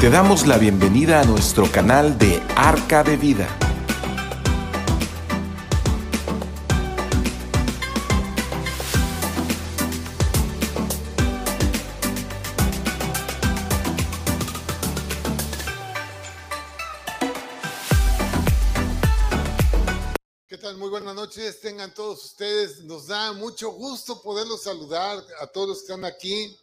Te damos la bienvenida a nuestro canal de Arca de Vida. ¿Qué tal? Muy buenas noches, tengan todos ustedes. Nos da mucho gusto poderlos saludar a todos los que están aquí,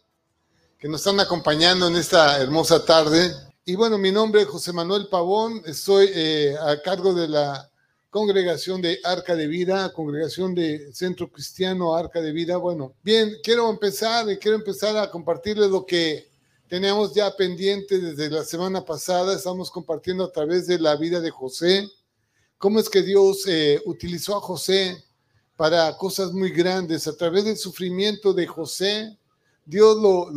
que nos están acompañando en esta hermosa tarde. Y bueno, mi nombre es José Manuel Pavón, estoy eh, a cargo de la congregación de Arca de Vida, congregación de Centro Cristiano Arca de Vida. Bueno, bien, quiero empezar y quiero empezar a compartirles lo que teníamos ya pendiente desde la semana pasada. Estamos compartiendo a través de la vida de José cómo es que Dios eh, utilizó a José para cosas muy grandes. A través del sufrimiento de José, Dios lo,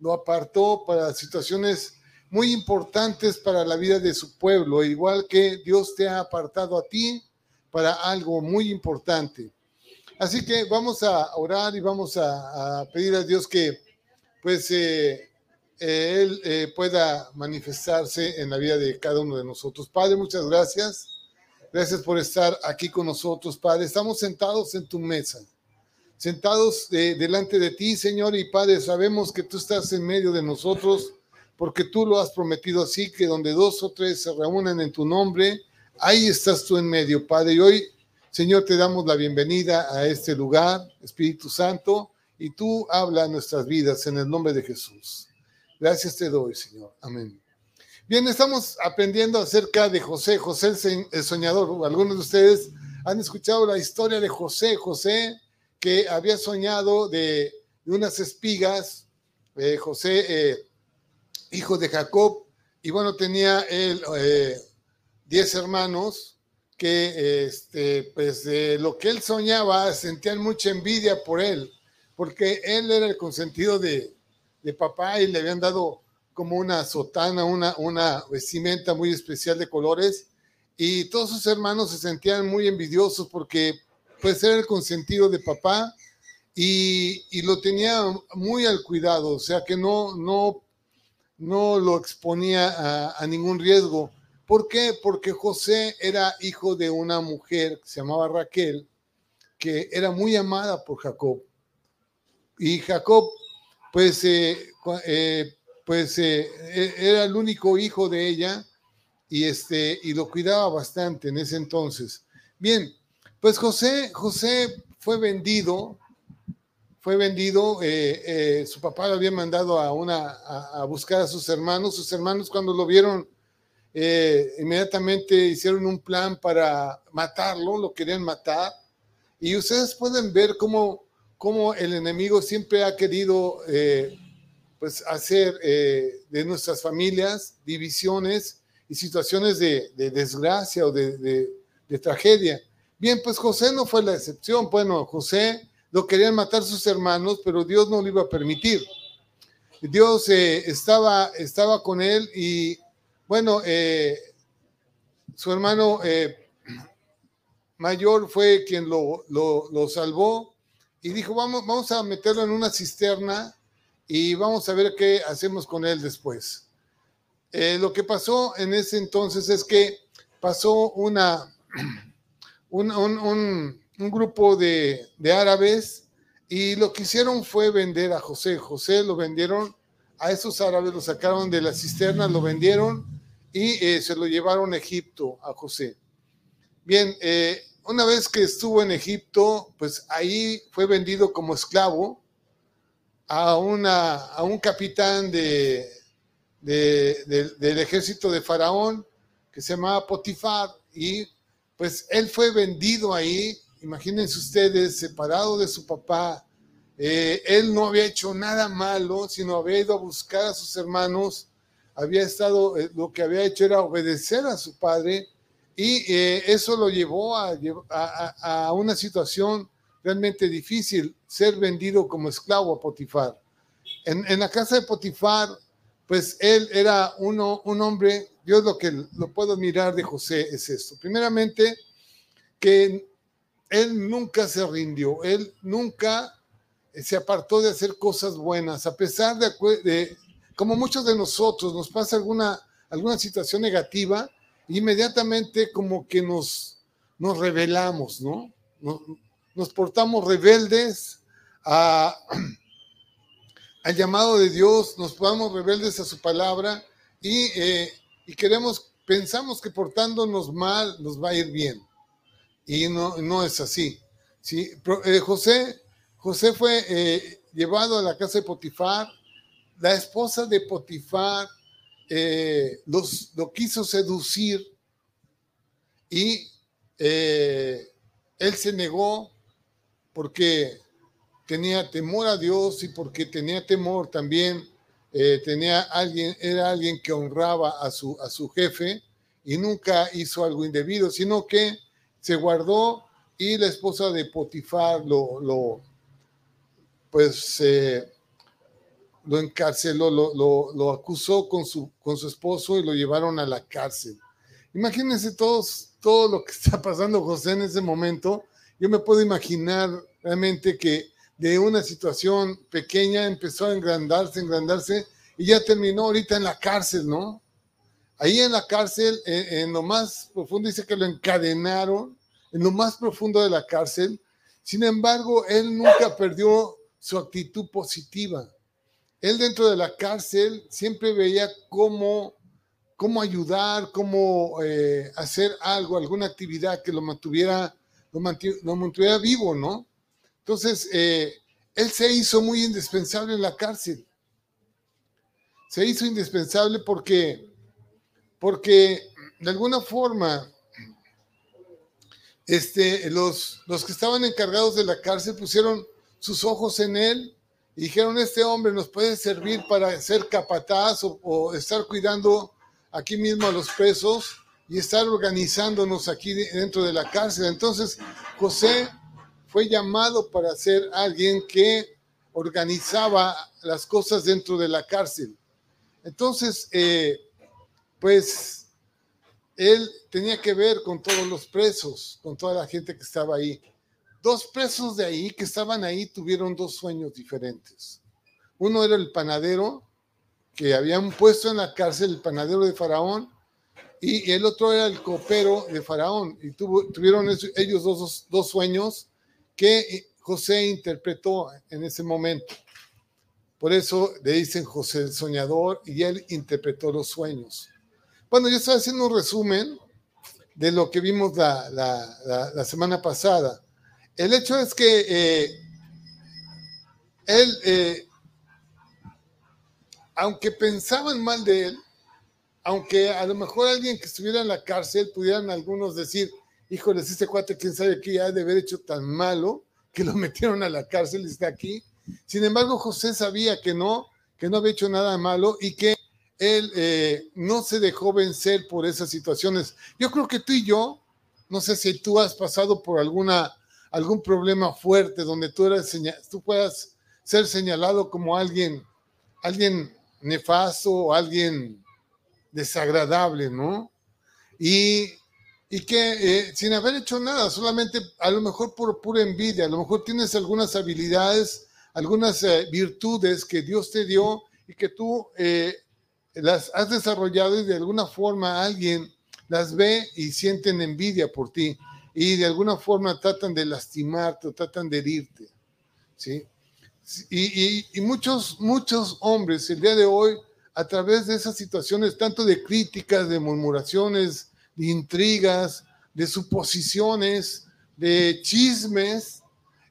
lo, apartó para situaciones muy importantes para la vida de su pueblo, igual que Dios te ha apartado a ti para algo muy importante. Así que vamos a orar y vamos a, a pedir a Dios que pues eh, eh, Él eh, pueda manifestarse en la vida de cada uno de nosotros. Padre, muchas gracias. Gracias por estar aquí con nosotros, Padre. Estamos sentados en tu mesa, sentados de- delante de ti, Señor, y Padre, sabemos que tú estás en medio de nosotros, porque tú lo has prometido así, que donde dos o tres se reúnen en tu nombre, ahí estás tú en medio, Padre. Y hoy, Señor, te damos la bienvenida a este lugar, Espíritu Santo, y tú habla nuestras vidas en el nombre de Jesús. Gracias te doy, Señor. Amén. Bien, estamos aprendiendo acerca de José, José el soñador. Algunos de ustedes han escuchado la historia de José, José que había soñado de, unas espigas, eh, José, eh, hijo de Jacob, y bueno, tenía él eh, diez hermanos que, este, pues, de lo que él soñaba, sentían mucha envidia por él, porque él era el consentido de, de papá y le habían dado como una sotana, una, una vestimenta muy especial de colores, y todos sus hermanos se sentían muy envidiosos porque pues era el consentido de papá y, lo tenía muy al cuidado, o sea que no, no, no lo exponía a, ningún riesgo. ¿Por qué? Porque José era hijo de una mujer que se llamaba Raquel, que era muy amada por Jacob. Y Jacob, pues, eh, eh, pues eh, e- era el único hijo de ella y, este, y lo cuidaba bastante en ese entonces. Bien, pues José, José fue vendido, fue vendido, eh, eh, su papá lo había mandado a, una, a, buscar a sus hermanos, sus hermanos cuando lo vieron, eh, inmediatamente hicieron un plan para matarlo, lo querían matar, y ustedes pueden ver cómo, cómo el enemigo siempre ha querido eh, pues hacer eh, de nuestras familias divisiones y situaciones de, de desgracia o de tragedia. Bien, pues José no fue la excepción. Bueno, José lo querían matar sus hermanos, pero Dios no lo iba a permitir. Dios eh, estaba, estaba con él y, bueno, eh, su hermano eh, mayor fue quien lo, lo, lo salvó y dijo, vamos, vamos a meterlo en una cisterna y vamos a ver qué hacemos con él después. Lo que pasó en ese entonces es que pasó una, un, un- un- grupo de, de árabes y lo que hicieron fue vender a José. José lo vendieron a esos árabes, lo sacaron de la cisterna, lo vendieron y eh, se lo llevaron a Egipto a José. Bien, eh, una vez que estuvo en Egipto, pues ahí fue vendido como esclavo a, una, a un capitán de- del ejército de Faraón que se llamaba Potifar y pues él fue vendido ahí, imagínense ustedes, separado de su papá. Eh, él no había hecho nada malo, sino había ido a buscar a sus hermanos, había estado, eh, lo que había hecho era obedecer a su padre y eh, eso lo llevó a, a- a- una situación realmente difícil, ser vendido como esclavo a Potifar. En la casa de Potifar, pues él era uno, un hombre, Dios lo que lo puedo mirar de José es esto. Primeramente, que él nunca se rindió, él nunca se apartó de hacer cosas buenas, a pesar de, de como muchos de nosotros, nos pasa alguna, alguna situación negativa, inmediatamente como que nos, nos rebelamos, ¿no? Nos, portamos rebeldes a, al llamado de Dios, nos portamos rebeldes a su palabra y, eh, y queremos, pensamos que portándonos mal nos va a ir bien. Y no, no es así. ¿sí? Eh, José, José fue eh, llevado a la casa de Potifar. La esposa de Potifar los, lo quiso seducir y él se negó porque tenía temor a Dios y porque tenía temor también, tenía alguien, era alguien que honraba a su, a su jefe y nunca hizo algo indebido, sino que se guardó y la esposa de Potifar lo, lo pues, eh, lo encarceló, lo, lo, lo, acusó con su, con su esposo y lo llevaron a la cárcel. Imagínense todos, todo lo que está pasando José en ese momento. Yo me puedo imaginar realmente que de una situación pequeña empezó a engrandarse, engrandarse y ya terminó ahorita en la cárcel, ¿no? Ahí en la cárcel, en, lo más profundo, dice que lo encadenaron en lo más profundo de la cárcel. Sin embargo, él nunca perdió su actitud positiva. Él dentro de la cárcel siempre veía cómo, cómo ayudar, cómo eh, hacer algo, alguna actividad que lo mantuviera, lo mantuviera, vivo, ¿no? Entonces, eh, él se hizo muy indispensable en la cárcel. Se hizo indispensable porque porque de alguna forma este, los, los que estaban encargados de la cárcel pusieron sus ojos en él y dijeron, este hombre nos puede servir para ser capataz o, estar cuidando aquí mismo a los presos y estar organizándonos aquí dentro de la cárcel. Entonces, José fue llamado para ser alguien que organizaba las cosas dentro de la cárcel. Entonces, eh, pues él tenía que ver con todos los presos, con toda la gente que estaba ahí. Dos presos de ahí que estaban ahí tuvieron dos sueños diferentes. Uno era el panadero, que habían puesto en la cárcel el panadero de Faraón, y el otro era el copero de Faraón. Y tuvieron ellos dos, dos sueños que José interpretó en ese momento. Por eso le dicen José el soñador y él interpretó los sueños. Bueno, yo estoy haciendo un resumen de lo que vimos la, semana pasada. El hecho es que eh, él, eh, aunque pensaban mal de él, aunque a lo mejor alguien que estuviera en la cárcel pudieran algunos decir, híjoles, este cuate, quién sabe qué ha de haber hecho tan malo que lo metieron a la cárcel y está aquí. Sin embargo, José sabía que no, que no había hecho nada malo y que él eh, no se dejó vencer por esas situaciones. Yo creo que tú y yo, no sé si tú has pasado por alguna, algún problema fuerte donde tú, eres, tú puedas ser señalado como alguien, alguien nefasto alguien desagradable, ¿no? Y, y que eh, sin haber hecho nada, solamente a lo mejor por pura envidia, a lo mejor tienes algunas habilidades, algunas eh, virtudes que Dios te dio y que tú las has desarrollado y de alguna forma alguien las ve y sienten envidia por ti y de alguna forma tratan de lastimarte o tratan de herirte. ¿sí? Y, muchos, muchos hombres el día de hoy, a través de esas situaciones, tanto de críticas, de murmuraciones, de intrigas, de suposiciones, de chismes,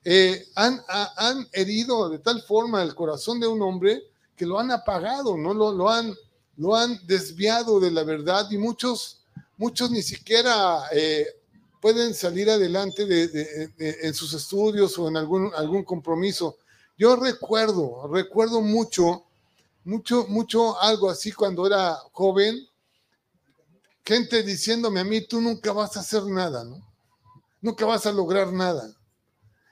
eh, han, han, herido de tal forma el corazón de un hombre que lo han apagado, no lo, lo han lo han desviado de la verdad y muchos, muchos ni siquiera eh, pueden salir adelante en sus estudios o en algún, algún compromiso. Yo recuerdo, recuerdo mucho, mucho, mucho algo así cuando era joven, gente diciéndome a mí, tú nunca vas a hacer nada, ¿no? Nunca vas a lograr nada.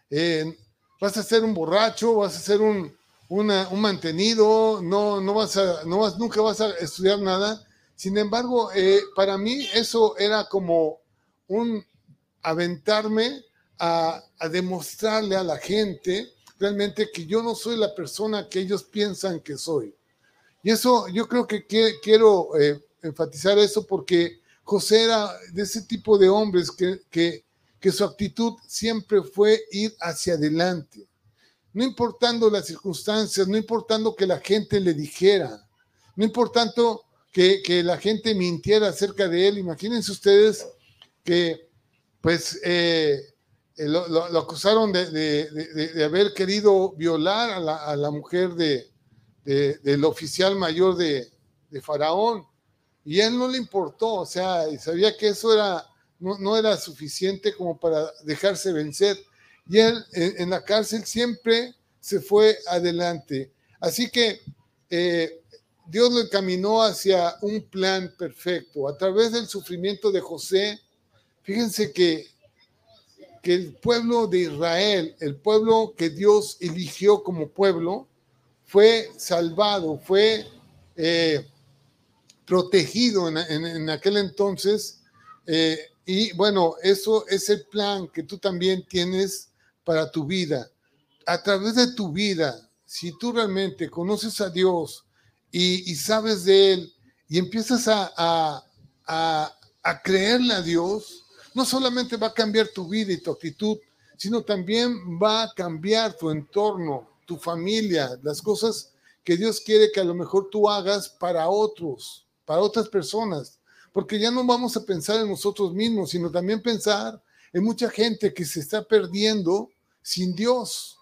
Eh, vas a ser un borracho, vas a ser un, un mantenido, no, no vas a, no vas, nunca vas a estudiar nada. Sin embargo, eh, para mí eso era como un aventarme a, demostrarle a la gente realmente que yo no soy la persona que ellos piensan que soy. Y eso yo creo que quiero eh, enfatizar eso porque José era de ese tipo de hombres que, que, que su actitud siempre fue ir hacia adelante. No importando las circunstancias, no importando que la gente le dijera, no importando que, que la gente mintiera acerca de él. Imagínense ustedes que pues eh, eh, lo, acusaron de, haber querido violar a la, a la mujer del oficial mayor de, Faraón. Y él no le importó, o sea, y sabía que eso era, no, era suficiente como para dejarse vencer. Y él en, la cárcel siempre se fue adelante. Así que eh, Dios lo encaminó hacia un plan perfecto. A través del sufrimiento de José, fíjense que que el pueblo de Israel, el pueblo que Dios eligió como pueblo, fue salvado, fue eh, protegido en, aquel entonces. Eh, y bueno, eso es el plan que tú también tienes para tu vida. A través de tu vida, si tú realmente conoces a Dios y, sabes de Él y empiezas a, a, a creerle a Dios, no solamente va a cambiar tu vida y tu actitud, sino también va a cambiar tu entorno, tu familia, las cosas que Dios quiere que a lo mejor tú hagas para otros, para otras personas, porque ya no vamos a pensar en nosotros mismos, sino también pensar en mucha gente que se está perdiendo sin Dios,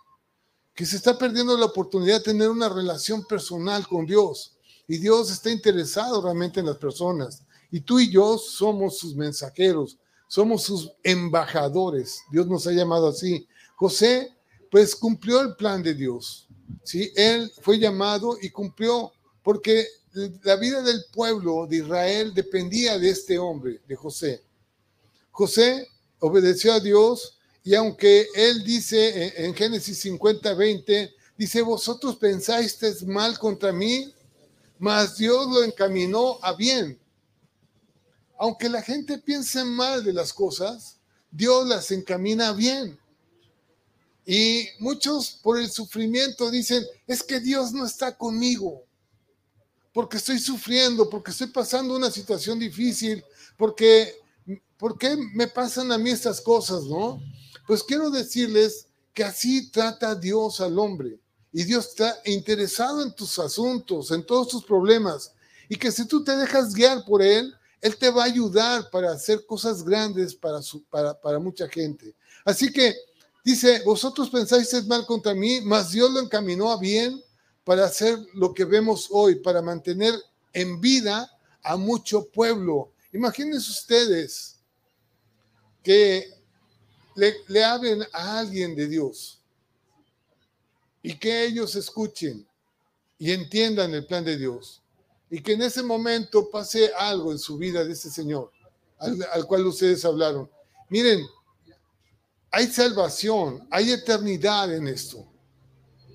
que se está perdiendo la oportunidad de tener una relación personal con Dios. Y Dios está interesado realmente en las personas. Y tú y yo somos sus mensajeros, somos sus embajadores. Dios nos ha llamado así. José, pues cumplió el plan de Dios. ¿sí? Él fue llamado y cumplió porque la vida del pueblo de Israel dependía de este hombre, de José. José obedeció a Dios y aunque él dice en Génesis 50, 20, dice, vosotros pensáis mal contra mí, mas Dios lo encaminó a bien aunque la gente piense mal de las cosas, Dios las encamina bien. Y muchos por el sufrimiento dicen, es que Dios no está conmigo, porque estoy sufriendo, porque estoy pasando una situación difícil, porque, ¿por qué me pasan a mí estas cosas, no? Pues quiero decirles que así trata Dios al hombre. Y Dios está interesado en tus asuntos, en todos tus problemas. Y que si tú te dejas guiar por Él, él te va a ayudar para hacer cosas grandes para, mucha gente. Así que dice, vosotros pensáis es mal contra mí, mas Dios lo encaminó a bien para hacer lo que vemos hoy, para mantener en vida a mucho pueblo. Imagínense ustedes que le, le hablen a alguien de Dios y que ellos escuchen y entiendan el plan de Dios y que en ese momento pase algo en su vida de ese Señor, al, cual ustedes hablaron. Miren, hay salvación, hay eternidad en esto.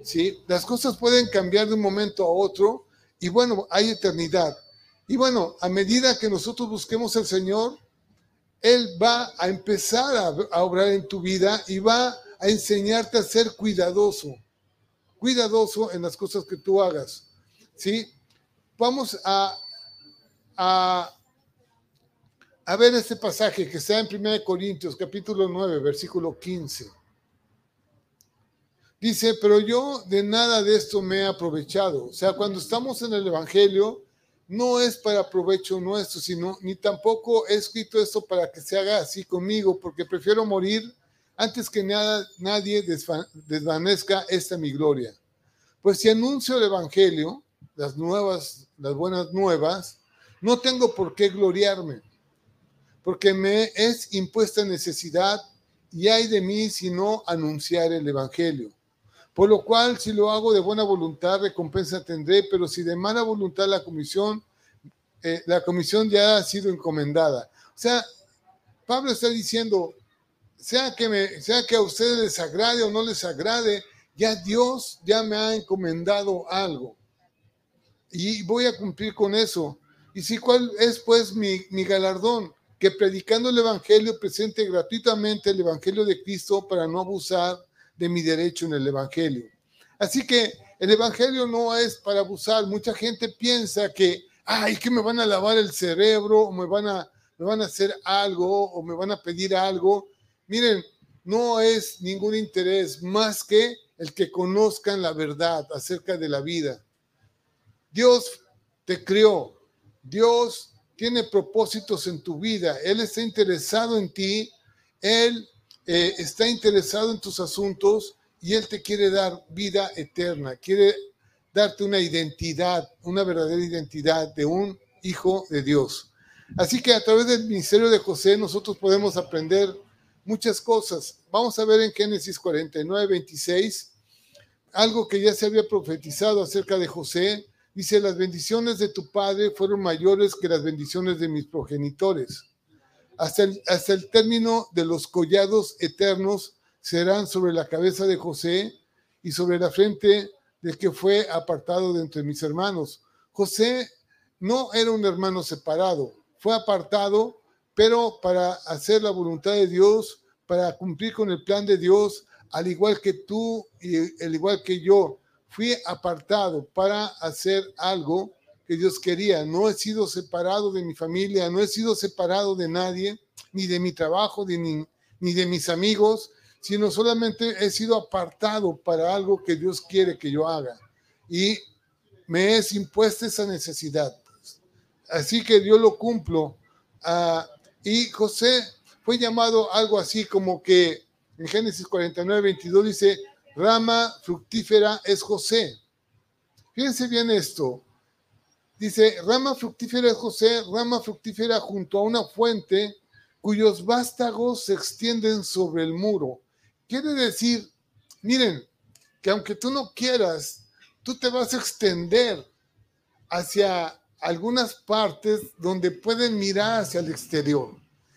¿Sí? Las cosas pueden cambiar de un momento a otro y bueno, hay eternidad. Y bueno, a medida que nosotros busquemos al Señor, Él va a empezar a, a obrar en tu vida y va a enseñarte a ser cuidadoso, cuidadoso en las cosas que tú hagas. ¿sí? Vamos a, a, ver este pasaje que está en 1 Corintios capítulo 9, versículo 15. Dice, pero yo de nada de esto me he aprovechado. O sea, cuando estamos en el Evangelio, no es para provecho nuestro, sino ni tampoco he escrito esto para que se haga así conmigo, porque prefiero morir antes que nada, nadie desvanezca esta mi gloria. Pues si anuncio el Evangelio, las nuevas, las buenas nuevas, no tengo por qué gloriarme, porque me es impuesta necesidad y hay de mí si no anunciar el Evangelio. Por lo cual, si lo hago de buena voluntad, recompensa tendré, pero si de mala voluntad la comisión, eh, la comisión ya ha sido encomendada. O sea, Pablo está diciendo, sea que, sea que a ustedes les agrade o no les agrade, ya Dios ya me ha encomendado algo y voy a cumplir con eso. Y si cuál es pues mi galardón, que predicando el Evangelio presente gratuitamente el Evangelio de Cristo para no abusar de mi derecho en el Evangelio. Así que el Evangelio no es para abusar. Mucha gente piensa que, ay, que me van a lavar el cerebro, o me van a, me van a hacer algo, o me van a pedir algo. Miren, no es ningún interés más que el que conozcan la verdad acerca de la vida. Dios te creó, Dios tiene propósitos en tu vida, Él está interesado en ti, Él eh, está interesado en tus asuntos y Él te quiere dar vida eterna, quiere darte una identidad, una verdadera identidad de un hijo de Dios. Así que a través del ministerio de José nosotros podemos aprender muchas cosas. Vamos a ver en Génesis 49, 26, algo que ya se había profetizado acerca de José. Dice, las bendiciones de tu padre fueron mayores que las bendiciones de mis progenitores. Hasta el, hasta el término de los collados eternos serán sobre la cabeza de José y sobre la frente del que fue apartado de entre mis hermanos. José no era un hermano separado, fue apartado pero para hacer la voluntad de Dios, para cumplir con el plan de Dios, al igual que tú y al igual que yo, fui apartado para hacer algo que Dios quería. No he sido separado de mi familia, no he sido separado de nadie, ni de mi trabajo, ni, de mis amigos, sino solamente he sido apartado para algo que Dios quiere que yo haga. Y me es impuesta esa necesidad. Así que yo lo cumplo. a y José fue llamado algo así como que en Génesis 49, 22 dice, rama fructífera es José. Fíjense bien esto. Dice, rama fructífera es José, rama fructífera junto a una fuente cuyos vástagos se extienden sobre el muro. Quiere decir, miren, que aunque tú no quieras, tú te vas a extender hacia algunas partes donde pueden mirar hacia el exterior.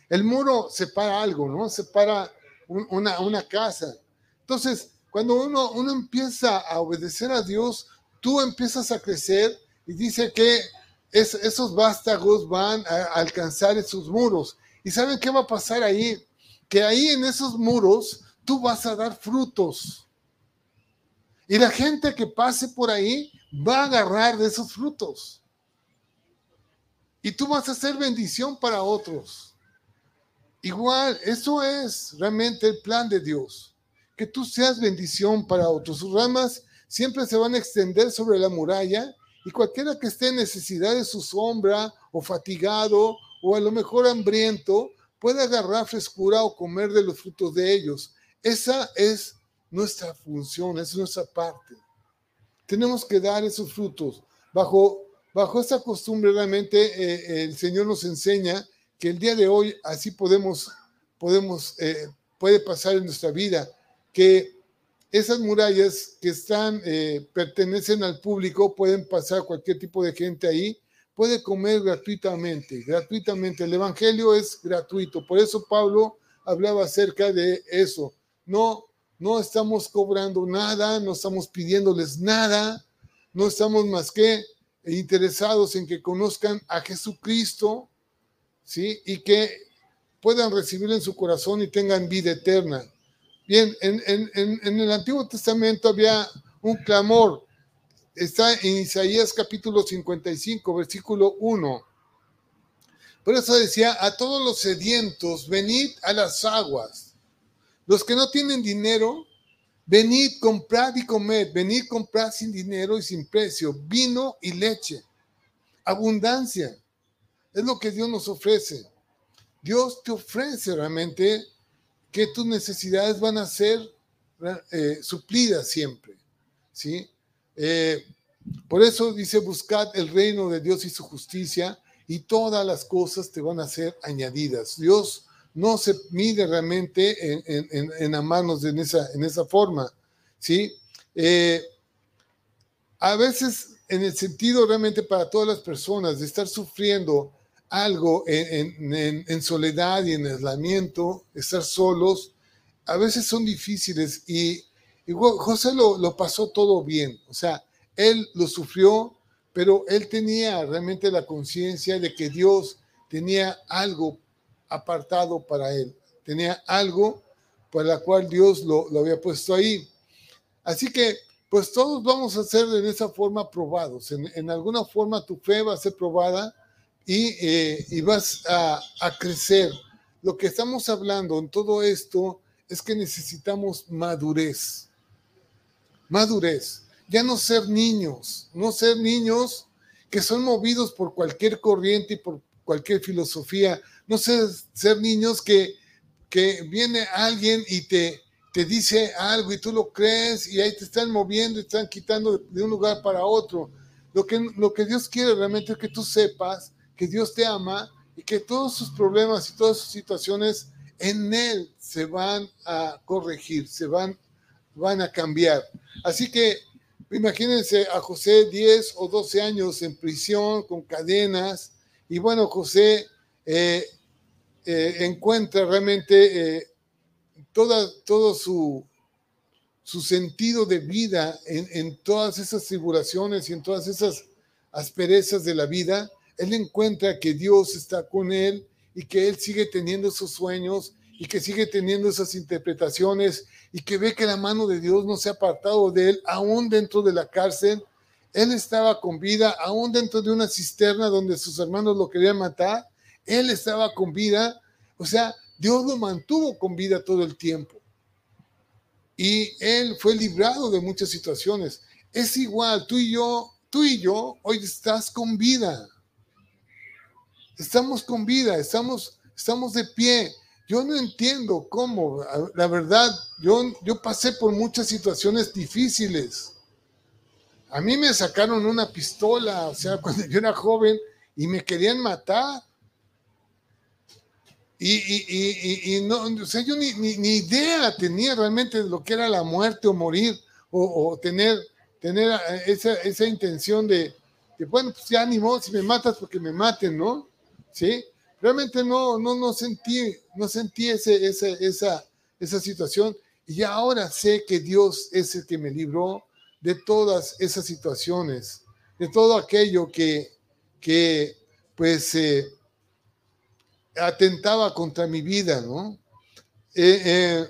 El muro separa algo, ¿no? Separa una, una casa. Entonces, cuando uno, uno empieza a obedecer a Dios, tú empiezas a crecer y dice que esos vástagos van a alcanzar esos muros. ¿Y saben qué va a pasar ahí? Que ahí en esos muros tú vas a dar frutos. Y la gente que pase por ahí va a agarrar de esos frutos. Y tú vas a ser bendición para otros. Igual, eso es realmente el plan de Dios. Que tú seas bendición para otros. Sus ramas siempre se van a extender sobre la muralla y cualquiera que esté en necesidad de su sombra o fatigado o a lo mejor hambriento puede agarrar frescura o comer de los frutos de ellos. Esa es nuestra función, es nuestra parte. Tenemos que dar esos frutos bajo bajo esta costumbre realmente eh, el Señor nos enseña que el día de hoy así podemos, podemos eh, puede pasar en nuestra vida, que esas murallas que están, eh, pertenecen al público, pueden pasar cualquier tipo de gente ahí, puede comer gratuitamente, gratuitamente. El Evangelio es gratuito, por eso Pablo hablaba acerca de eso. No, no estamos cobrando nada, no estamos pidiéndoles nada, no estamos más que interesados en que conozcan a Jesucristo, ¿sí? Y que puedan recibirlo en su corazón y tengan vida eterna. Bien, en, en el Antiguo Testamento había un clamor. Está en Isaías capítulo 55, versículo 1. Por eso decía, a todos los sedientos, venid a las aguas. Los que no tienen dinero, Venid, comprad y comed, venid, comprad sin dinero y sin precio, vino y leche. Abundancia. Es lo que Dios nos ofrece. Dios te ofrece realmente que tus necesidades van a ser eh, suplidas siempre. ¿sí? Eh, por eso dice, buscad el reino de Dios y su justicia y todas las cosas te van a ser añadidas. Dios no se mide realmente en, en, en amarnos en esa, en esa forma, ¿sí? Eh, a veces, en el sentido realmente para todas las personas de estar sufriendo algo en, soledad y en aislamiento, estar solos, a veces son difíciles y, José lo, lo pasó todo bien, o sea, él lo sufrió, pero él tenía realmente la conciencia de que Dios tenía algo apartado para él. Tenía algo para la cual Dios lo, había puesto ahí. Así que pues todos vamos a ser en esa forma probados. En, alguna forma tu fe va a ser probada y, eh, vas a, a crecer. Lo que estamos hablando en todo esto es que necesitamos madurez. Madurez. Ya no ser niños, no ser niños que son movidos por cualquier corriente y por cualquier filosofía, no ser, ser niños que, que viene alguien y te, te dice algo y tú lo crees y ahí te están moviendo y te están quitando de un lugar para otro. Lo que, lo que Dios quiere realmente es que tú sepas que Dios te ama y que todos sus problemas y todas sus situaciones en Él se van a corregir, se van, van a cambiar. Así que imagínense a José 10 o 12 años en prisión con cadenas y bueno, José eh, eh, encuentra realmente eh, todo su, su sentido de vida en, en, todas esas tribulaciones y en todas esas asperezas de la vida, él encuentra que Dios está con él y que él sigue teniendo esos sueños y que sigue teniendo esas interpretaciones y que ve que la mano de Dios no se ha apartado de él, aún dentro de la cárcel. Él estaba con vida, aún dentro de una cisterna donde sus hermanos lo querían matar. Él estaba con vida. O sea, Dios lo mantuvo con vida todo el tiempo. Y él fue librado de muchas situaciones. Es igual, tú y yo, tú y yo, hoy estás con vida. Estamos con vida, estamos, estamos de pie. Yo no entiendo cómo, la verdad, yo, yo pasé por muchas situaciones difíciles. A mí me sacaron una pistola, o sea, cuando yo era joven y me querían matar. Y, y, y, y, no, o sea, yo ni, ni, idea tenía realmente de lo que era la muerte o morir o, tener, tener eh, esa, esa intención de, de, bueno, pues ya ni modo, si me matas porque me maten, ¿no? ¿Sí? Realmente no, no, no sentí, no sentí ese, ese, esa, esa situación y ahora sé que Dios es el que me libró de todas esas situaciones, de todo aquello que, que pues, eh, atentaba contra mi vida, ¿no? Eh, eh,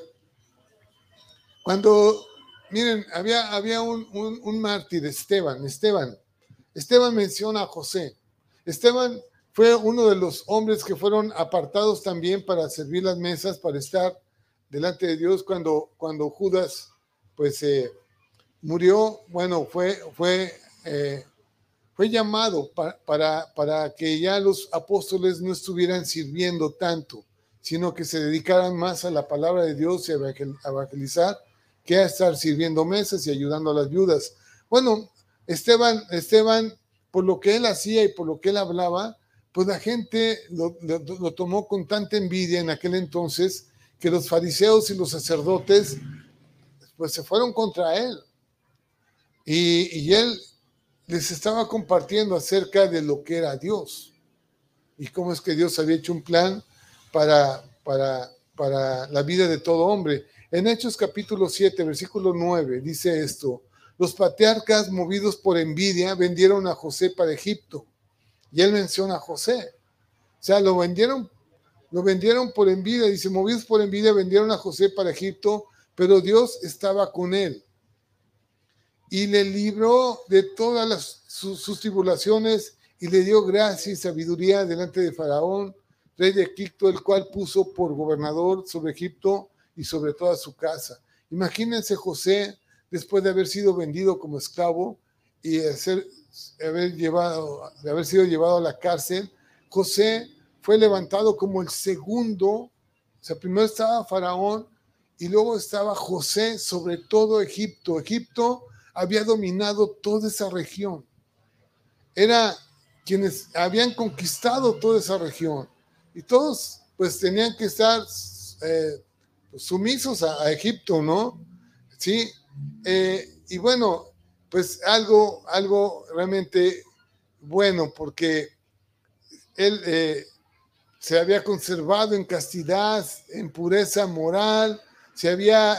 cuando, miren, había, había un, un, mártir, Esteban, Esteban, Esteban menciona a José. Esteban fue uno de los hombres que fueron apartados también para servir las mesas, para estar delante de Dios cuando, cuando Judas, pues, eh, murió. Bueno, fue, fue fue llamado para, para, que ya los apóstoles no estuvieran sirviendo tanto, sino que se dedicaran más a la palabra de Dios y a evangelizar que a estar sirviendo mesas y ayudando a las viudas. Bueno, Esteban, Esteban, por lo que él hacía y por lo que él hablaba, pues la gente lo, tomó con tanta envidia en aquel entonces que los fariseos y los sacerdotes pues se fueron contra él. Y, y él les estaba compartiendo acerca de lo que era Dios y cómo es que Dios había hecho un plan para, para, para la vida de todo hombre. En Hechos capítulo 7, versículo 9, dice esto, los patriarcas movidos por envidia vendieron a José para Egipto. Y él menciona a José. O sea, lo vendieron, lo vendieron por envidia, dice, movidos por envidia vendieron a José para Egipto, pero Dios estaba con él y le libró de todas sus, tribulaciones y le dio gracia y sabiduría delante de Faraón, rey de Egipto, el cual puso por gobernador sobre Egipto y sobre toda su casa. Imagínense José, después de haber sido vendido como esclavo y de haber sido llevado a la cárcel, José fue levantado como el segundo, o sea, primero estaba Faraón y luego estaba José sobre todo Egipto. Egipto había dominado toda esa región. Era quienes habían conquistado toda esa región. Y todos pues tenían que estar eh, pues, sumisos a, Egipto, ¿no? Sí. Eh, y bueno, pues algo, algo realmente bueno, porque él eh, se había conservado en castidad, en pureza moral, se había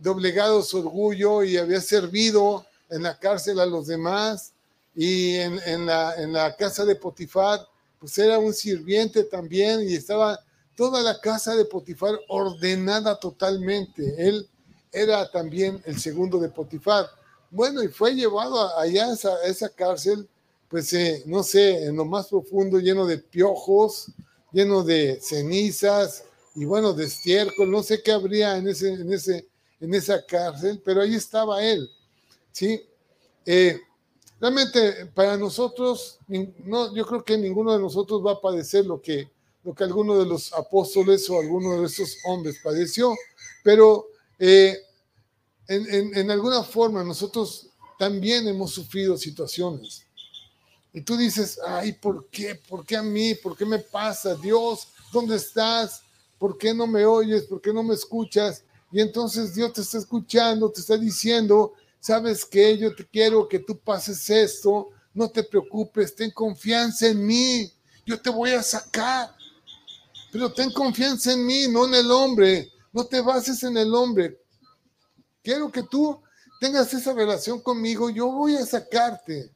doblegado su orgullo y había servido en la cárcel a los demás y en, la, en la casa de Potifar, pues era un sirviente también y estaba toda la casa de Potifar ordenada totalmente. Él, era también el segundo de Potifar. Bueno, y fue llevado allá a esa, esa cárcel, pues eh, no sé, en lo más profundo, lleno de piojos, lleno de cenizas y bueno, de estiércol, no sé qué habría en, ese, en, ese, en esa cárcel, pero ahí estaba él, ¿sí? Eh, realmente para nosotros, no, yo creo que ninguno de nosotros va a padecer lo que, lo que alguno de los apóstoles o alguno de esos hombres padeció, pero eh, en, en, alguna forma nosotros también hemos sufrido situaciones. Y tú dices, ay, ¿por qué? ¿Por qué a mí? ¿Por qué me pasa? Dios, ¿dónde estás? ¿Por qué no me oyes? ¿Por qué no me escuchas? Y entonces Dios te está escuchando, te está diciendo, sabes que yo te quiero que tú pases esto, no te preocupes, ten confianza en mí, yo te voy a sacar. Pero ten confianza en mí, no en el hombre, no te bases en el hombre. Quiero que tú tengas esa relación conmigo, yo voy a sacarte,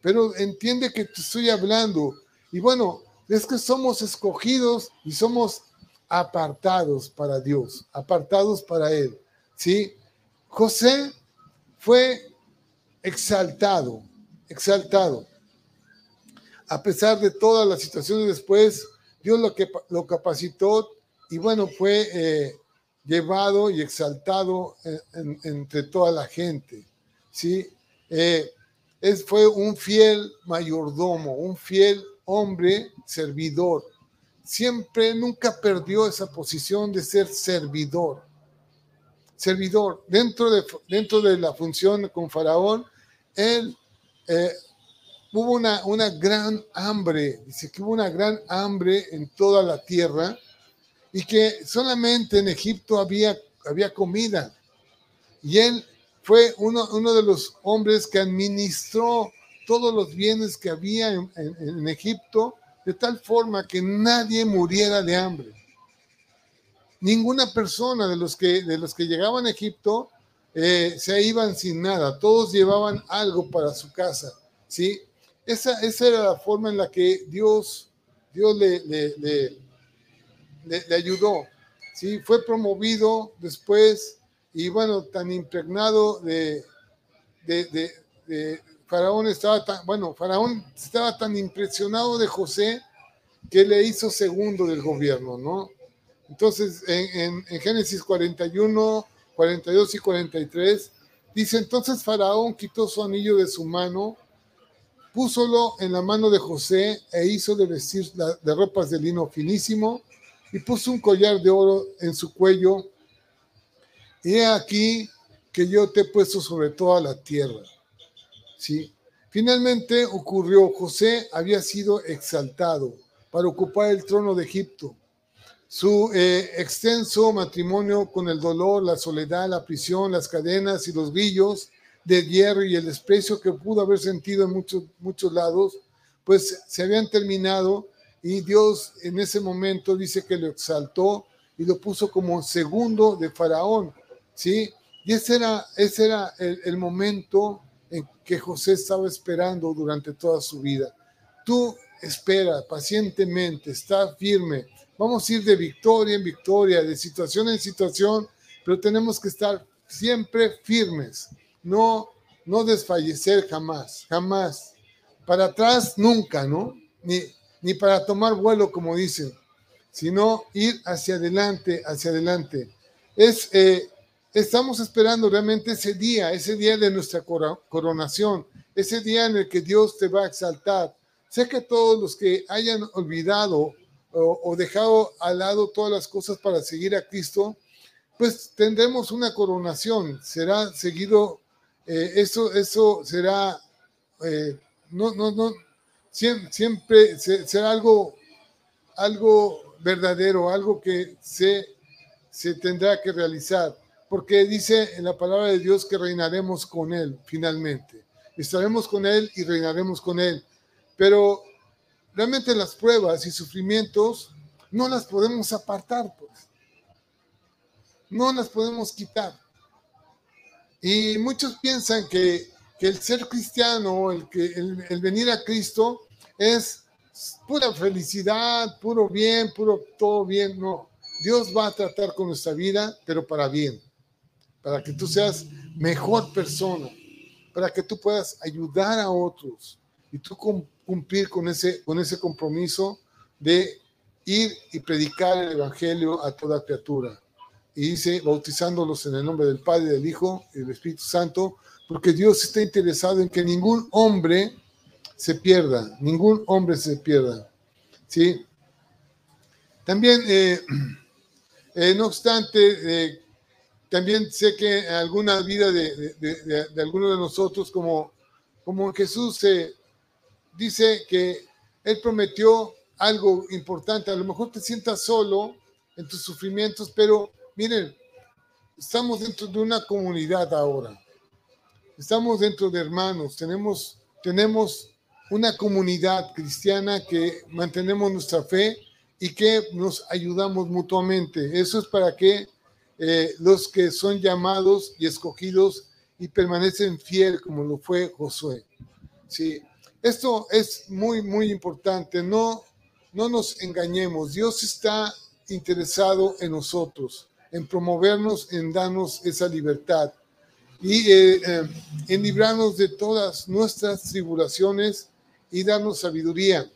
pero entiende que te estoy hablando. Y bueno, es que somos escogidos y somos apartados para Dios, apartados para Él. ¿Sí? José fue exaltado, exaltado. A pesar de todas las situaciones después, Dios lo, que, lo capacitó y bueno, fue eh, llevado y exaltado entre toda la gente. ¿sí? Eh, fue un fiel mayordomo, un fiel hombre servidor. Siempre, nunca perdió esa posición de ser servidor. Servidor. Dentro de, dentro de la función con Faraón, él eh, hubo una, una gran hambre, dice que hubo una gran hambre en toda la tierra y que solamente en Egipto había, había comida. Y él fue uno, uno de los hombres que administró todos los bienes que había en, Egipto de tal forma que nadie muriera de hambre. Ninguna persona de los que, de los que llegaban a Egipto eh, se iban sin nada, todos llevaban algo para su casa, ¿sí? Esa, esa era la forma en la que Dios, Dios le, ayudó. ¿sí? Fue promovido después y bueno, tan impregnado de, de, Faraón estaba tan, bueno, Faraón estaba tan impresionado de José que le hizo segundo del gobierno, ¿no? Entonces, en, en, Génesis 41, 42 y 43, dice, entonces Faraón quitó su anillo de su mano, púsolo en la mano de José e hizo de vestir de ropas de lino finísimo y puso un collar de oro en su cuello. Y he aquí que yo te he puesto sobre toda la tierra. ¿Sí? Finalmente ocurrió, José había sido exaltado para ocupar el trono de Egipto. Su eh, extenso matrimonio con el dolor, la soledad, la prisión, las cadenas y los grillos de hierro y el desprecio que pudo haber sentido en muchos, muchos lados, pues se habían terminado y Dios en ese momento dice que lo exaltó y lo puso como segundo de Faraón, ¿sí? Y ese era, ese era el, momento en que José estaba esperando durante toda su vida. Tú espera pacientemente, está firme. Vamos a ir de victoria en victoria, de situación en situación, pero tenemos que estar siempre firmes, no, no desfallecer jamás, jamás. Para atrás nunca, ¿no? Ni, ni para tomar vuelo, como dicen, sino ir hacia adelante, hacia adelante. Es, eh, estamos esperando realmente ese día, ese día de nuestra coronación, ese día en el que Dios te va a exaltar. Sé que todos los que hayan olvidado o, dejado al lado todas las cosas para seguir a Cristo, pues tendremos una coronación. Será seguido, eh, eso, eso será, eh, no, no, no, siempre, será algo, algo verdadero, algo que se, se tendrá que realizar, porque dice en la palabra de Dios que reinaremos con Él finalmente. Estaremos con Él y reinaremos con Él. Pero realmente las pruebas y sufrimientos no las podemos apartar, pues. No las podemos quitar. Y muchos piensan que, que el ser cristiano, el, que, el venir a Cristo, es pura felicidad, puro bien, puro todo bien. No, Dios va a tratar con nuestra vida, pero para bien. para que tú seas mejor persona, para que tú puedas ayudar a otros y tú cumplir con ese, con ese compromiso de ir y predicar el Evangelio a toda criatura. Y dice, bautizándolos en el nombre del Padre, del Hijo y del Espíritu Santo, porque Dios está interesado en que ningún hombre se pierda, ningún hombre se pierda. ¿Sí? También, eh, eh, no obstante, eh, también sé que alguna vida de, de, de, alguno de nosotros, como, como Jesús dice que Él prometió algo importante, a lo mejor te sientas solo en tus sufrimientos, pero miren, estamos dentro de una comunidad ahora, estamos dentro de hermanos, tenemos, tenemos una comunidad cristiana que mantenemos nuestra fe y que nos ayudamos mutuamente. Eso es para que eh, los que son llamados y escogidos y permanecen fiel como lo fue Josué. Sí, esto es muy, muy importante. No, no nos engañemos. Dios está interesado en nosotros, en promovernos, en darnos esa libertad y eh, eh, en librarnos de todas nuestras tribulaciones y darnos sabiduría.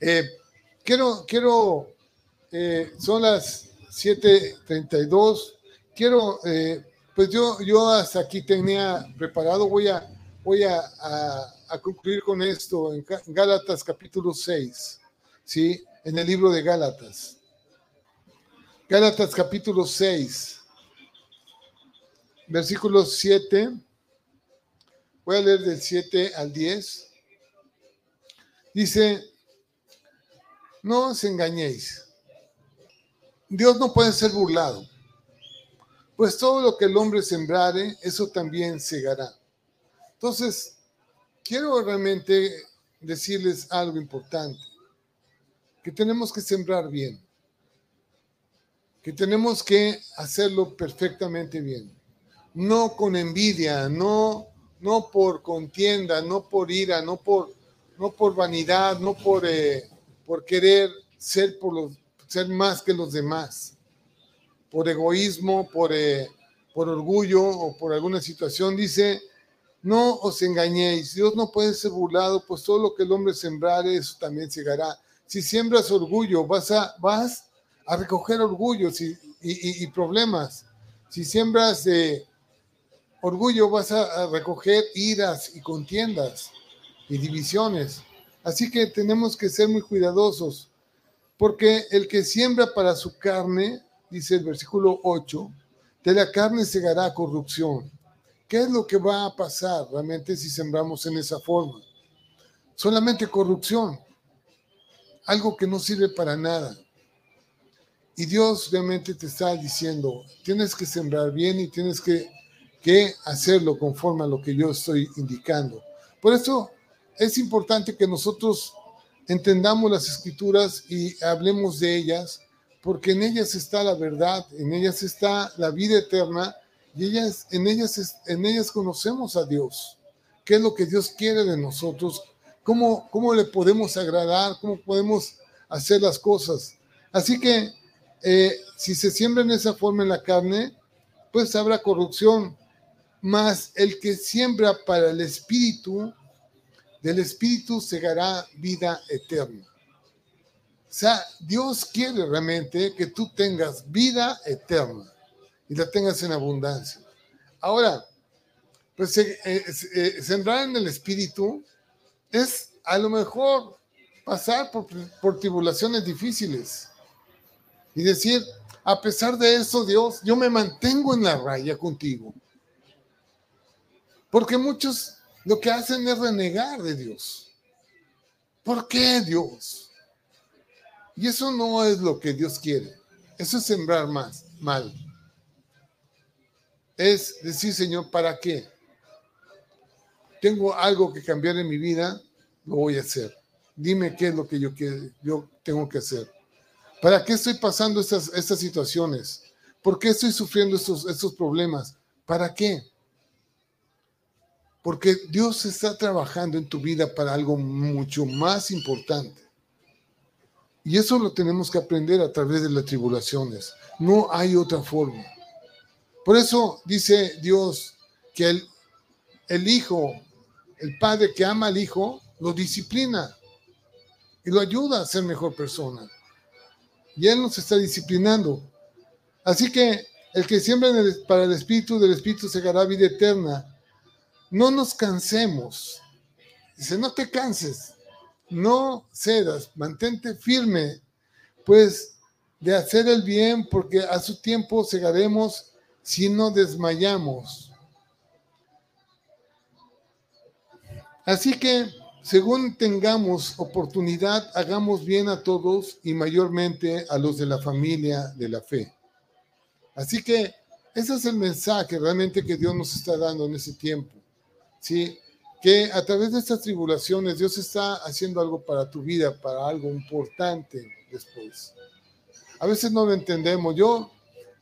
Eh, quiero, quiero, eh, son las 7:32. Quiero, pues yo, yo hasta aquí tenía preparado, voy a, voy a, a, concluir con esto en Gálatas capítulo 6, ¿sí? En el libro de Gálatas. Gálatas capítulo 6, versículo 7 Voy a leer del 7 al 10. Dice, no os engañéis. Dios no puede ser burlado. Pues todo lo que el hombre sembrare, eso también segará. Entonces, quiero realmente decirles algo importante. Que tenemos que sembrar bien. Que tenemos que hacerlo perfectamente bien. No con envidia, no no por contienda, no por ira, no por, no por vanidad, no por, eh, por querer ser, por los, ser más que los demás, por egoísmo, por, eh, por orgullo o por alguna situación. Dice, no os engañéis, Dios no puede ser burlado, pues todo lo que el hombre sembrare, eso también segará. Si siembras orgullo, vas a, vas a recoger orgullos y, y, y problemas. Si siembras... Eh, orgullo vas a, recoger iras y contiendas y divisiones. Así que tenemos que ser muy cuidadosos, porque el que siembra para su carne, dice el versículo 8, de la carne segará corrupción. ¿Qué es lo que va a pasar realmente si sembramos en esa forma? Solamente corrupción, algo que no sirve para nada. Y Dios realmente te está diciendo, tienes que sembrar bien y tienes que que hacerlo conforme a lo que yo estoy indicando. Por eso es importante que nosotros entendamos las escrituras y hablemos de ellas, porque en ellas está la verdad, en ellas está la vida eterna y ellas, en, ellas, en ellas conocemos a Dios. ¿Qué es lo que Dios quiere de nosotros? ¿Cómo, cómo le podemos agradar? ¿Cómo podemos hacer las cosas? Así que eh, si se siembra en esa forma en la carne, pues habrá corrupción, mas el que siembra para el espíritu, del espíritu segará vida eterna. O sea, Dios quiere realmente que tú tengas vida eterna y la tengas en abundancia. Ahora, pues eh, eh, sembrar en el espíritu es a lo mejor pasar por, por tribulaciones difíciles y decir, a pesar de eso, Dios, yo me mantengo en la raya contigo. Porque muchos lo que hacen es renegar de Dios. ¿Por qué Dios? Y eso no es lo que Dios quiere. Eso es sembrar más, mal. Es decir, Señor, ¿para qué? Tengo algo que cambiar en mi vida, lo voy a hacer. Dime qué es lo que yo, yo tengo que hacer. ¿Para qué estoy pasando estas, estas situaciones? ¿Por qué estoy sufriendo estos, estos problemas? ¿Para qué? Porque Dios está trabajando en tu vida para algo mucho más importante. Y eso lo tenemos que aprender a través de las tribulaciones. No hay otra forma. Por eso dice Dios que el, hijo, el padre que ama al hijo, lo disciplina y lo ayuda a ser mejor persona. Y Él nos está disciplinando. Así que el que siembra para el Espíritu, del Espíritu se hará vida eterna. No nos cansemos. Dice, no te canses, no cedas, mantente firme, pues de hacer el bien, porque a su tiempo segaremos si no desmayamos. Así que según tengamos oportunidad, hagamos bien a todos y mayormente a los de la familia de la fe. Así que ese es el mensaje realmente que Dios nos está dando en ese tiempo. ¿Sí? Que a través de estas tribulaciones Dios está haciendo algo para tu vida, para algo importante después. A veces no lo entendemos. Yo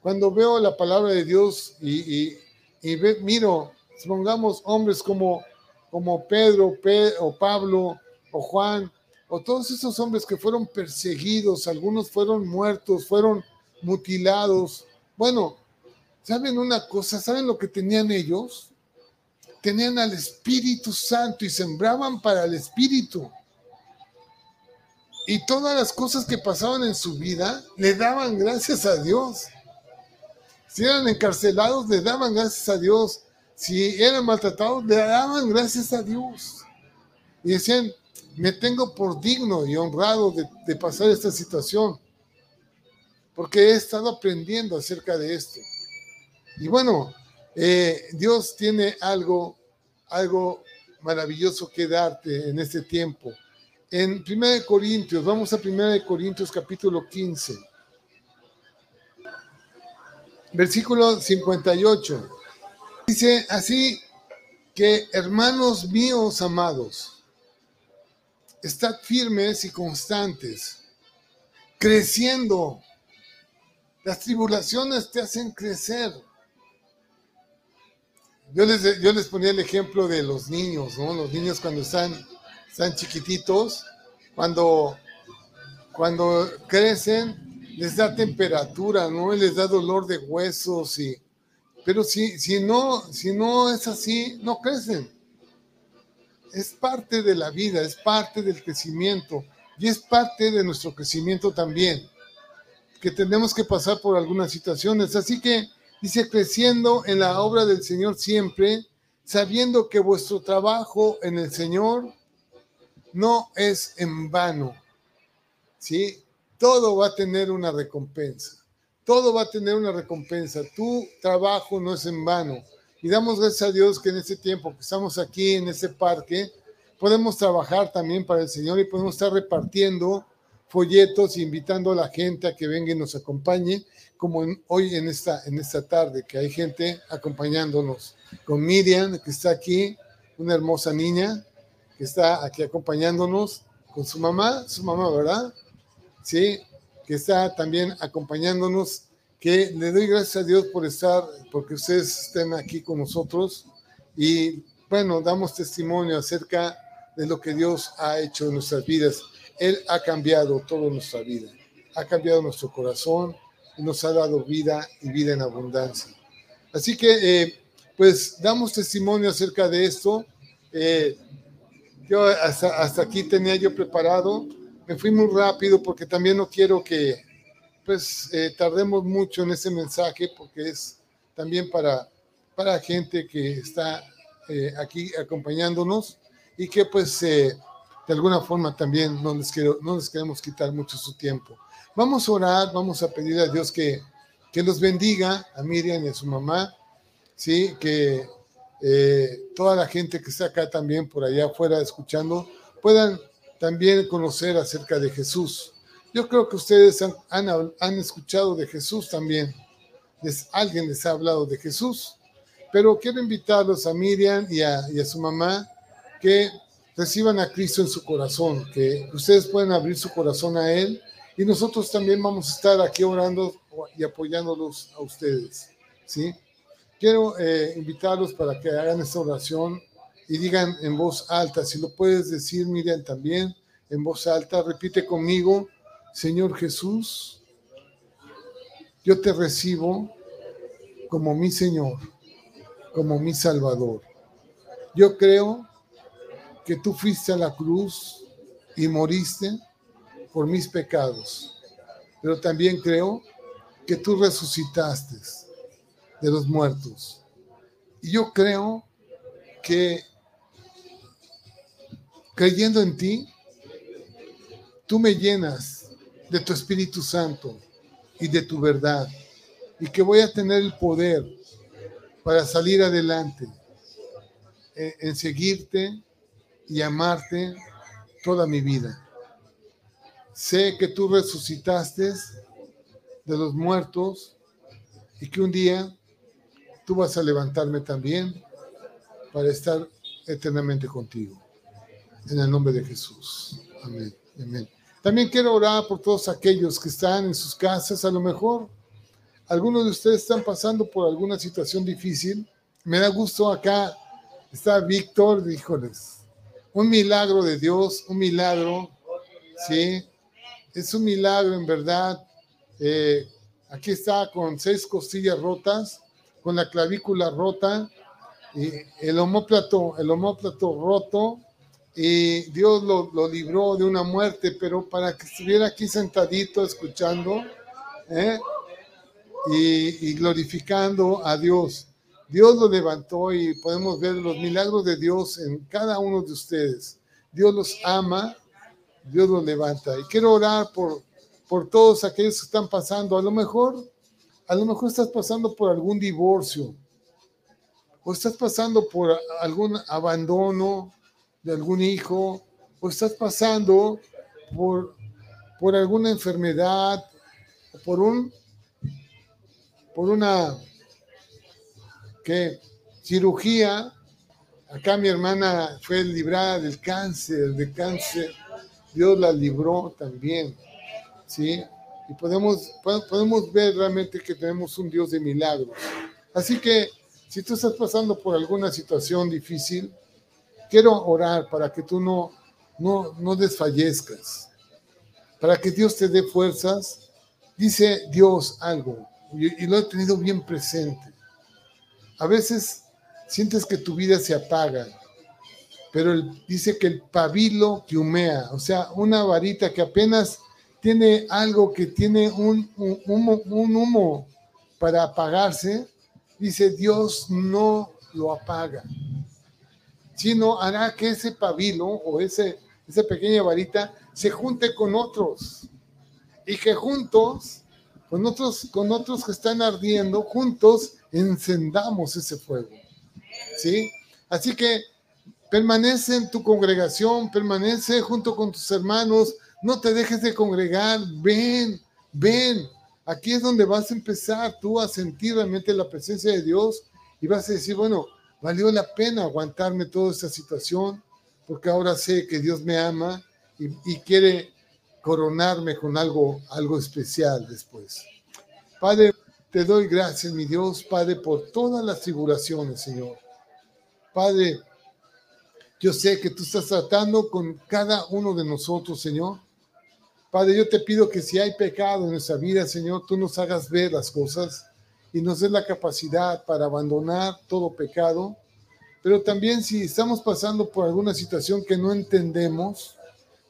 cuando veo la palabra de Dios y, y, miro, pongamos hombres como como Pedro o Pablo o Juan o todos esos hombres que fueron perseguidos, algunos fueron muertos, fueron mutilados. Bueno, ¿saben una cosa? ¿Saben lo que tenían ellos? Tenían al Espíritu Santo y sembraban para el Espíritu. Y todas las cosas que pasaban en su vida le daban gracias a Dios. Si eran encarcelados, le daban gracias a Dios si eran maltratados, le daban gracias a Dios. Y decían, me tengo por digno y honrado de, pasar esta situación, porque he estado aprendiendo acerca de esto. Y bueno, eh, Dios tiene algo, algo maravilloso que darte en este tiempo. En 1 Corintios, vamos a 1 Corintios capítulo 15, versículo 58. Dice así que, hermanos míos amados, estad firmes y constantes, creciendo. Las tribulaciones te hacen crecer. Yo les, yo les ponía el ejemplo de los niños, ¿no? Los niños cuando están, están chiquititos, cuando, cuando crecen, les da temperatura, ¿no? les da dolor de huesos y, pero si, si, no, si no es así, no crecen. Es parte de la vida, es parte del crecimiento y es parte de nuestro crecimiento también, que tenemos que pasar por algunas situaciones. Así que dice, creciendo en la obra del Señor siempre, sabiendo que vuestro trabajo en el Señor no es en vano. ¿Sí? Todo va a tener una recompensa todo va a tener una recompensa. Tu trabajo no es en vano. Y damos gracias a Dios que en este tiempo que estamos aquí en este parque, podemos trabajar también para el Señor y podemos estar repartiendo folletos, invitando a la gente a que venga y nos acompañe, como hoy en esta, en esta tarde, que hay gente acompañándonos, con Miriam, que está aquí, una hermosa niña, que está aquí acompañándonos, con su mamá, su mamá, ¿verdad? Sí, que está también acompañándonos, que le doy gracias a Dios por estar, porque ustedes estén aquí con nosotros y bueno, damos testimonio acerca de lo que Dios ha hecho en nuestras vidas. Él ha cambiado toda nuestra vida, ha cambiado nuestro corazón y nos ha dado vida y vida en abundancia. Así que, eh, pues, damos testimonio acerca de esto. Eh, yo hasta, hasta aquí tenía yo preparado me fui muy rápido porque también no quiero que pues eh, tardemos mucho en ese mensaje porque es también para, para gente que está eh, aquí acompañándonos y que pues eh, de alguna forma también no les, quiero, no les queremos quitar mucho su tiempo. Vamos a orar, vamos a pedir a Dios que, que los bendiga, a Miriam y a su mamá, ¿sí? que toda la gente que está acá también por allá afuera escuchando puedan también conocer acerca de Jesús. Yo creo que ustedes han, han, escuchado de Jesús también. alguien les ha hablado de Jesús. Pero quiero invitarlos a Miriam y a, y a su mamá que reciban a Cristo en su corazón, que ustedes pueden abrir su corazón a Él y nosotros también vamos a estar aquí orando y apoyándolos a ustedes. ¿sí? Quiero eh, invitarlos para que hagan esta oración y digan en voz alta, si lo puedes decir, Miriam, también en voz alta, repite conmigo, Señor Jesús, yo te recibo como mi Señor, como mi Salvador. Yo creo que tú fuiste a la cruz y moriste por mis pecados, pero también creo que tú resucitaste de los muertos. Y yo creo que creyendo en ti, tú me llenas de tu Espíritu Santo y de tu verdad, y que voy a tener el poder para salir adelante, en, en seguirte y amarte toda mi vida. Sé que tú resucitaste de los muertos y que un día tú vas a levantarme también para estar eternamente contigo. En el nombre de Jesús. Amén. También quiero orar por todos aquellos que están en sus casas. A lo mejor algunos de ustedes están pasando por alguna situación difícil. Me da gusto acá. Está Víctor, híjoles. Un milagro de Dios, un milagro. Sí, es un milagro en verdad. Eh, aquí está con seis costillas rotas, con la clavícula rota, y el homóplato, el homóplato roto, y Dios lo, lo, libró de una muerte, pero para que estuviera aquí sentadito escuchando ¿eh? y, y, glorificando a Dios. Dios lo levantó y podemos ver los milagros de Dios en cada uno de ustedes. Dios los ama, Dios los levanta. Y quiero orar por, por todos aquellos que están pasando. A lo mejor, a lo mejor estás pasando por algún divorcio o estás pasando por algún abandono, de algún hijo, o estás pasando por, por alguna enfermedad, por un por una ¿qué? cirugía. Acá mi hermana fue librada del cáncer, de cáncer. Dios la libró también. ¿Sí? Y podemos, podemos ver realmente que tenemos un Dios de milagros. Así que si tú estás pasando por alguna situación difícil, quiero orar para que tú no, no, no desfallezcas, para que Dios te dé fuerzas. Dice Dios algo, y, y lo he tenido bien presente. A veces sientes que tu vida se apaga, pero dice que el pabilo que humea, o sea, una varita que apenas tiene algo que tiene un, un, humo, un humo para apagarse, dice Dios no lo apaga sino hará que ese pabilo o ese, esa pequeña varita se junte con otros y que juntos, con otros, con otros que están ardiendo, juntos encendamos ese fuego. ¿Sí? Así que permanece en tu congregación, permanece junto con tus hermanos, no te dejes de congregar, ven, ven. Aquí es donde vas a empezar tú a sentir realmente la presencia de Dios y vas a decir, bueno, valió la pena aguantarme toda esta situación, porque ahora sé que Dios me ama y, y, quiere coronarme con algo, algo especial después. Padre, te doy gracias, mi Dios, Padre, por todas las tribulaciones, Señor. Padre, yo sé que tú estás tratando con cada uno de nosotros, Señor. Padre, yo te pido que si hay pecado en nuestra vida, Señor, tú nos hagas ver las cosas y nos des la capacidad para abandonar todo pecado. Pero también si estamos pasando por alguna situación que no entendemos,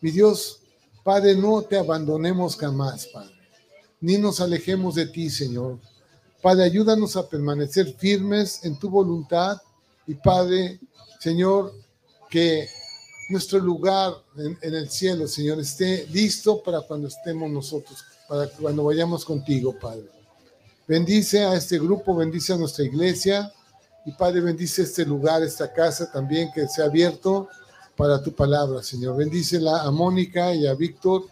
mi Dios, Padre, no te abandonemos jamás, Padre, ni nos alejemos de ti, Señor. Padre, ayúdanos a permanecer firmes en tu voluntad y Padre, Señor, que nuestro lugar en, el cielo, Señor, esté listo para cuando estemos nosotros, para cuando vayamos contigo, Padre. Bendice a este grupo, bendice a nuestra iglesia y Padre, bendice este lugar, esta casa también que se ha abierto para tu palabra, Señor. Bendícela a Mónica y a Víctor.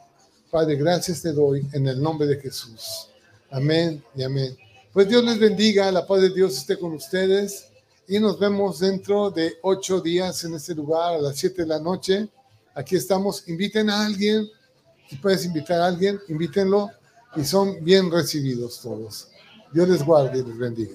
Padre, gracias te doy en el nombre de Jesús. Amén y amén. Pues Dios les bendiga, la paz de Dios esté con ustedes y nos vemos dentro de ocho días en este lugar a las siete de la noche. Aquí estamos. Inviten a alguien. Si puedes invitar a alguien, invítenlo y son bien recibidos todos. Dios les guarde y les bendiga.